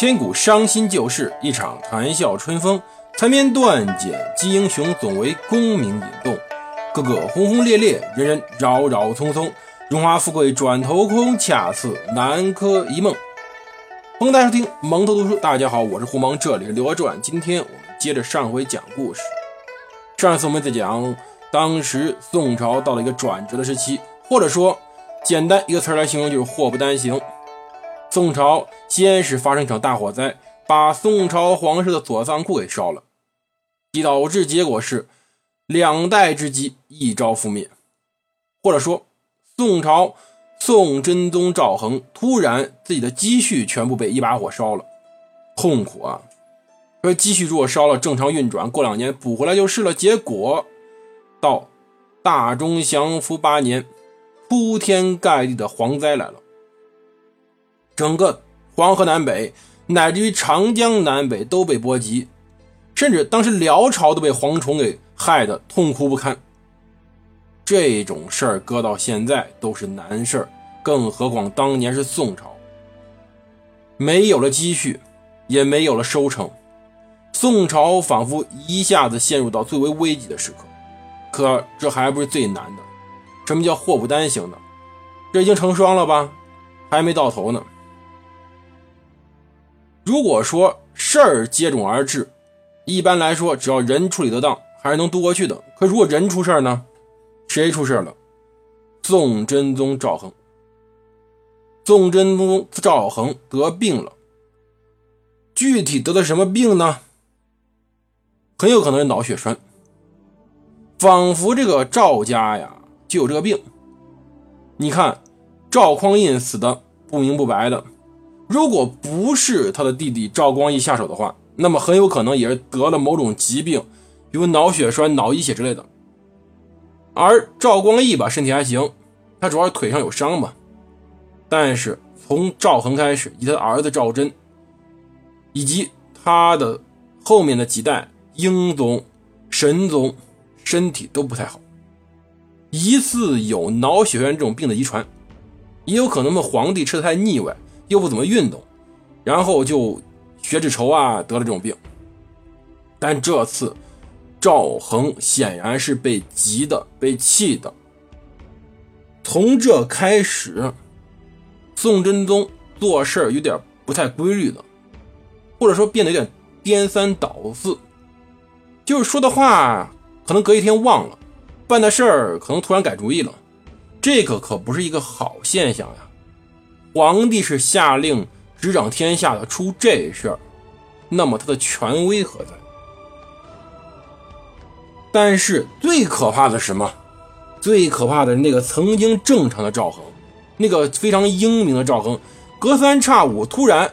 千古伤心旧事，一场谈笑春风。残篇断简击英雄，总为功名引动。个个轰轰烈烈，人人扰扰匆匆。荣华富贵转头空，恰似南柯一梦。欢迎大家收听蒙头读书。大家好，我是胡蒙，这里是《刘娥传》。今天我们接着上回讲故事。上次我们在讲，当时宋朝到了一个转折的时期，或者说，简单一个词来形容，就是祸不单行。宋朝先是发生一场大火灾，把宋朝皇室的左仓库给烧了，导致结果是两代之基一朝覆灭。或者说，宋朝宋真宗赵恒突然自己的积蓄全部被一把火烧了，痛苦啊！说积蓄如果烧了，正常运转，过两年补回来就是了。结果到大中祥符八年，铺天盖地的蝗灾来了。整个黄河南北，乃至于长江南北都被波及，甚至当时辽朝都被蝗虫给害得痛苦不堪。这种事儿搁到现在都是难事儿，更何况当年是宋朝，没有了积蓄，也没有了收成，宋朝仿佛一下子陷入到最为危急的时刻。可这还不是最难的，什么叫祸不单行呢？这已经成双了吧？还没到头呢。如果说事儿接踵而至，一般来说，只要人处理得当，还是能渡过去的。可如果人出事儿呢？谁出事了？宋真宗赵恒。宋真宗赵恒得病了，具体得的什么病呢？很有可能是脑血栓。仿佛这个赵家呀就有这个病。你看，赵匡胤死的不明不白的。如果不是他的弟弟赵光义下手的话，那么很有可能也是得了某种疾病，比如脑血栓、脑溢血之类的。而赵光义吧，身体还行，他主要是腿上有伤嘛。但是从赵恒开始，以他的儿子赵祯，以及他的后面的几代英宗、神宗，身体都不太好，疑似有脑血栓这种病的遗传，也有可能们皇帝吃的太腻歪。又不怎么运动，然后就血脂稠啊，得了这种病。但这次赵恒显然是被急的、被气的。从这开始，宋真宗做事有点不太规律了，或者说变得有点颠三倒四，就是说的话可能隔一天忘了，办的事儿可能突然改主意了，这个可不是一个好现象呀。皇帝是下令执掌天下的，出这事儿，那么他的权威何在？但是最可怕的是什么？最可怕的是那个曾经正常的赵恒，那个非常英明的赵恒，隔三差五突然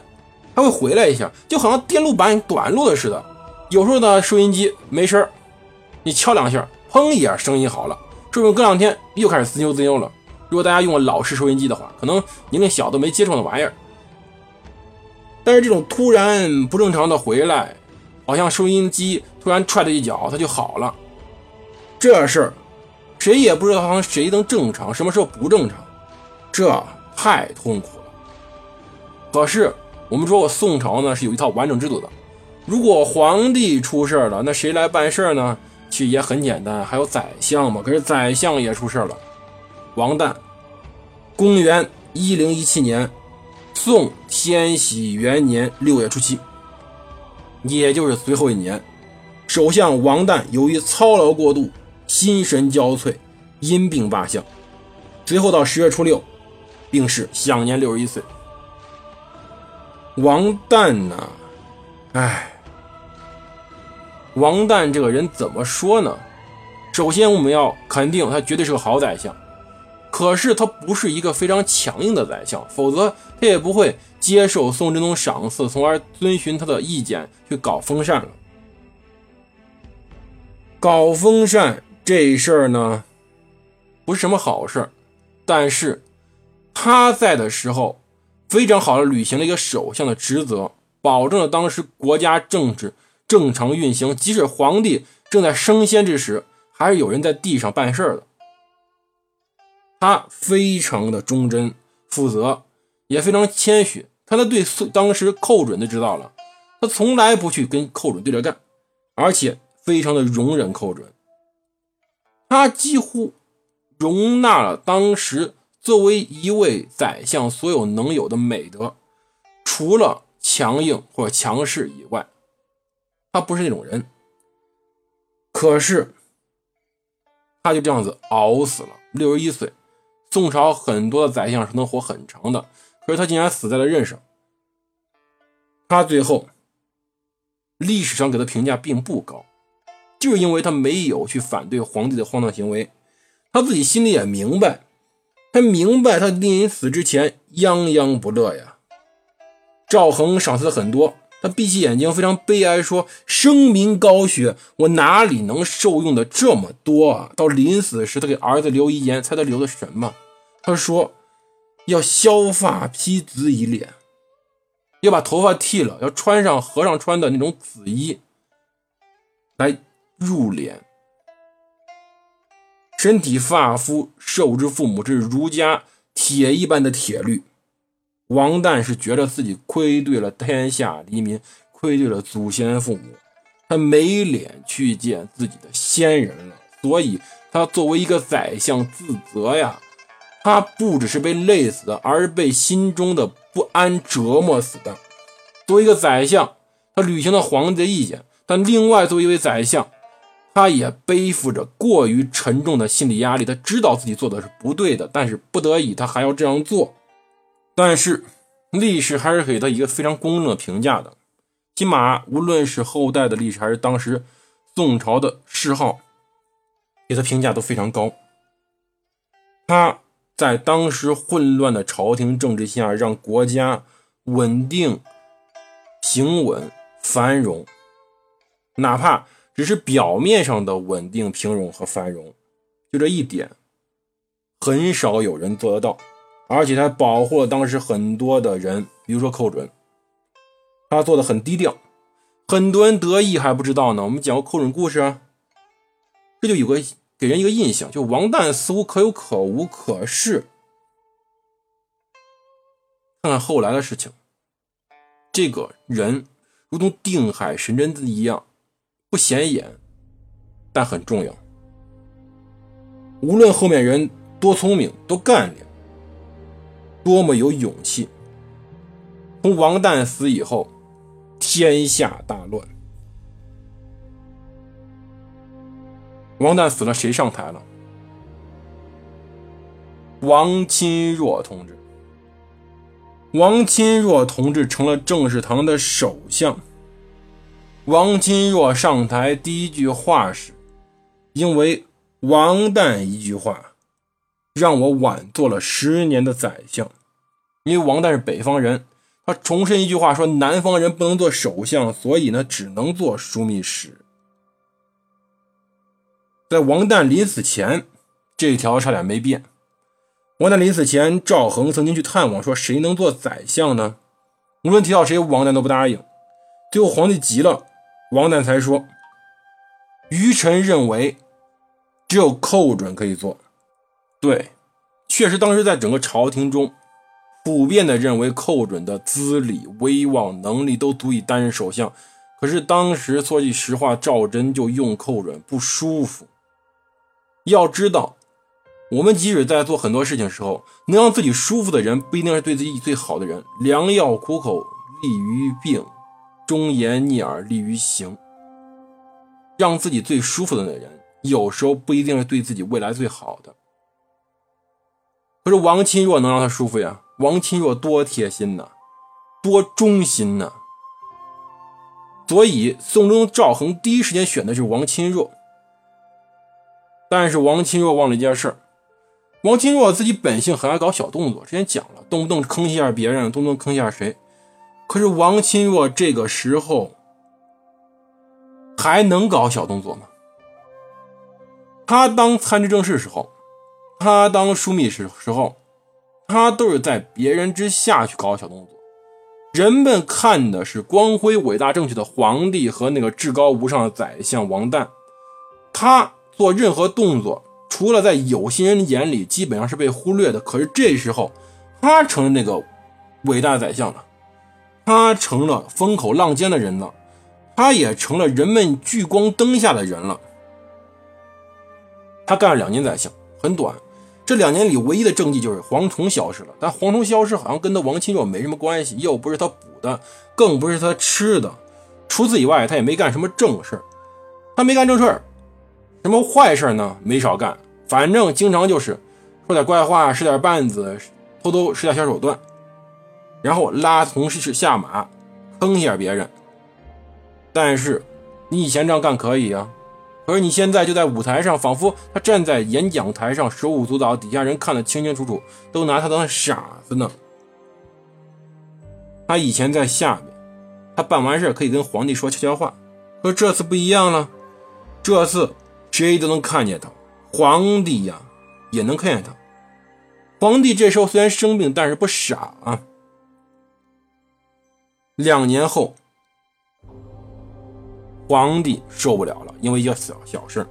他会回来一下，就好像电路板短路了似的。有时候呢，收音机没声你敲两下，砰一下，声音好了。说不定隔两天又开始自修自修了。如果大家用了老式收音机的话，可能您那小都没接触那玩意儿。但是这种突然不正常的回来，好像收音机突然踹了一脚，它就好了。这事儿谁也不知道谁能正常，什么时候不正常，这太痛苦了。可是我们说我，宋朝呢是有一套完整制度的。如果皇帝出事了，那谁来办事呢？其实也很简单，还有宰相嘛。可是宰相也出事了。王旦，公元一零一七年，宋天禧元年六月初七，也就是随后一年，首相王旦由于操劳过度，心神交瘁，因病罢相。随后到十月初六，病逝，享年六十一岁。王旦呢？哎，王旦这个人怎么说呢？首先，我们要肯定他绝对是个好宰相。可是他不是一个非常强硬的宰相，否则他也不会接受宋真宗赏赐，从而遵循他的意见去搞封禅了。搞封禅这事儿呢，不是什么好事但是他在的时候，非常好的履行了一个首相的职责，保证了当时国家政治正常运行，即使皇帝正在升仙之时，还是有人在地上办事的。他非常的忠贞负责，也非常谦虚，他的对当时寇准就知道了，他从来不去跟寇准对着干，而且非常的容忍寇准。他几乎容纳了当时作为一位宰相所有能有的美德，除了强硬或者强势以外，他不是那种人。可是，他就这样子熬死了，六十一岁。宋朝很多的宰相是能活很长的，可是他竟然死在了任上。他最后历史上给他评价并不高，就是因为他没有去反对皇帝的荒唐行为。他自己心里也明白，他明白他临死之前泱泱不乐呀。赵恒赏赐了很多。他闭起眼睛，非常悲哀，说：“声名高学，我哪里能受用的这么多啊？”到临死时，他给儿子留遗言，猜他留的什么？他说：“要削发披紫以脸，要把头发剃了，要穿上和尚穿的那种紫衣来入殓，身体发肤受之父母之儒家铁一般的铁律。”王旦是觉得自己愧对了天下黎民，愧对了祖先父母，他没脸去见自己的先人了，所以他作为一个宰相自责呀。他不只是被累死的，而是被心中的不安折磨死的。作为一个宰相，他履行了皇帝的意见，但另外作为一位宰相，他也背负着过于沉重的心理压力。他知道自己做的是不对的，但是不得已，他还要这样做。但是，历史还是给他一个非常公正的评价的，起码无论是后代的历史，还是当时宋朝的谥号，给他评价都非常高。他在当时混乱的朝廷政治下，让国家稳定、平稳、繁荣，哪怕只是表面上的稳定、平庸和繁荣，就这一点，很少有人做得到。而且他保护了当时很多的人，比如说寇准，他做的很低调，很多人得意还不知道呢。我们讲过寇准故事，这就有个给人一个印象，就王旦似乎可有可无。可是看看后来的事情，这个人如同定海神针一样，不显眼，但很重要。无论后面人多聪明，多干练。多么有勇气！从王旦死以后，天下大乱。王旦死了，谁上台了？王钦若同志。王钦若同志成了政事堂的首相。王钦若上台第一句话是：“因为王旦一句话，让我晚做了十年的宰相。”因为王旦是北方人，他重申一句话说：“南方人不能做首相，所以呢，只能做枢密使。”在王旦临死前，这条差点没变。王旦临死前，赵恒曾经去探望，说：“谁能做宰相呢？”无论提到谁，王旦都不答应。最后皇帝急了，王旦才说：“余臣认为，只有寇准可以做。”对，确实，当时在整个朝廷中。普遍的认为寇准的资历、威望、能力都足以担任首相，可是当时说句实话，赵祯就用寇准不舒服。要知道，我们即使在做很多事情时候，能让自己舒服的人，不一定是对自己最好的人。良药苦口利于病，忠言逆耳利于行。让自己最舒服的那人，有时候不一定是对自己未来最好的。可是王钦若能让他舒服呀？王钦若多贴心呐，多忠心呐，所以宋中赵恒第一时间选的是王钦若。但是王钦若忘了一件事王钦若自己本性很爱搞小动作，之前讲了，动不动坑一下别人，动不动坑一下谁。可是王钦若这个时候还能搞小动作吗？他当参知政事时候，他当枢密使时候。他都是在别人之下去搞小动作，人们看的是光辉伟大正确的皇帝和那个至高无上的宰相王旦，他做任何动作，除了在有心人眼里基本上是被忽略的。可是这时候，他成了那个伟大宰相了，他成了风口浪尖的人了，他也成了人们聚光灯下的人了。他干了两年宰相，很短。这两年里，唯一的政绩就是蝗虫消失了。但蝗虫消失好像跟他王钦若没什么关系，又不是他捕的，更不是他吃的。除此以外，他也没干什么正事他没干正事什么坏事呢？没少干。反正经常就是说点怪话，使点绊子，偷偷使点小手段，然后拉同事下马，坑一下别人。但是你以前这样干可以啊。可是你现在就在舞台上，仿佛他站在演讲台上，手舞足蹈，底下人看得清清楚楚，都拿他当傻子呢。他以前在下面，他办完事可以跟皇帝说悄悄话，可这次不一样了，这次谁都能看见他，皇帝呀也能看见他。皇帝这时候虽然生病，但是不傻啊。两年后。皇帝受不了了，因为一个小小事。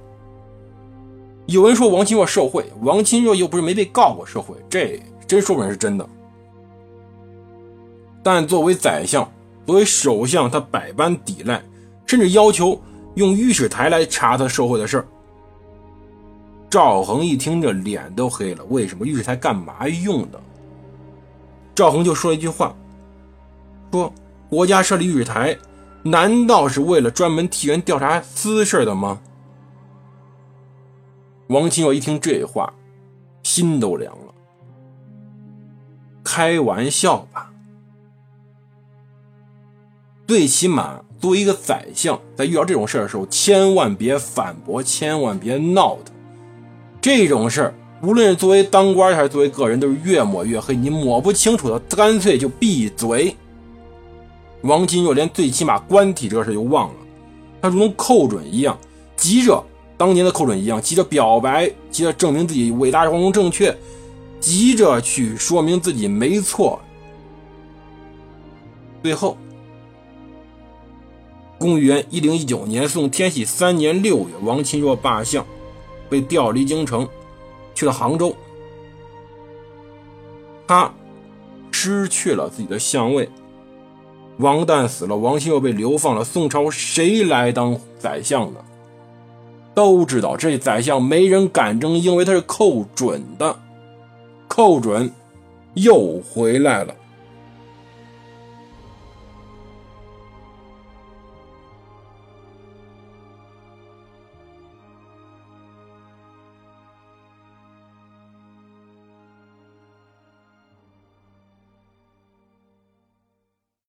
有人说王钦若受贿，王钦若又不是没被告过受贿，这真说不准是真的。但作为宰相，作为首相，他百般抵赖，甚至要求用御史台来查他受贿的事儿。赵恒一听，这脸都黑了。为什么御史台干嘛用的？赵恒就说了一句话：“说国家设立御史台。”难道是为了专门替人调查私事的吗？王钦若一听这话，心都凉了。开玩笑吧！最起码作为一个宰相，在遇到这种事的时候，千万别反驳，千万别闹腾。这种事儿，无论是作为当官还是作为个人，都是越抹越黑。你抹不清楚的，干脆就闭嘴。王钦若连最起码官体这事又忘了，他如同寇准一样，急着当年的寇准一样，急着表白，急着证明自己伟大光荣正确，急着去说明自己没错。最后，公元一零一九年宋天禧三年六月，王钦若罢相，被调离京城，去了杭州。他失去了自己的相位。王旦死了，王兴又被流放了。宋朝谁来当宰相呢？都知道这宰相没人敢争，因为他是寇准的。寇准又回来了。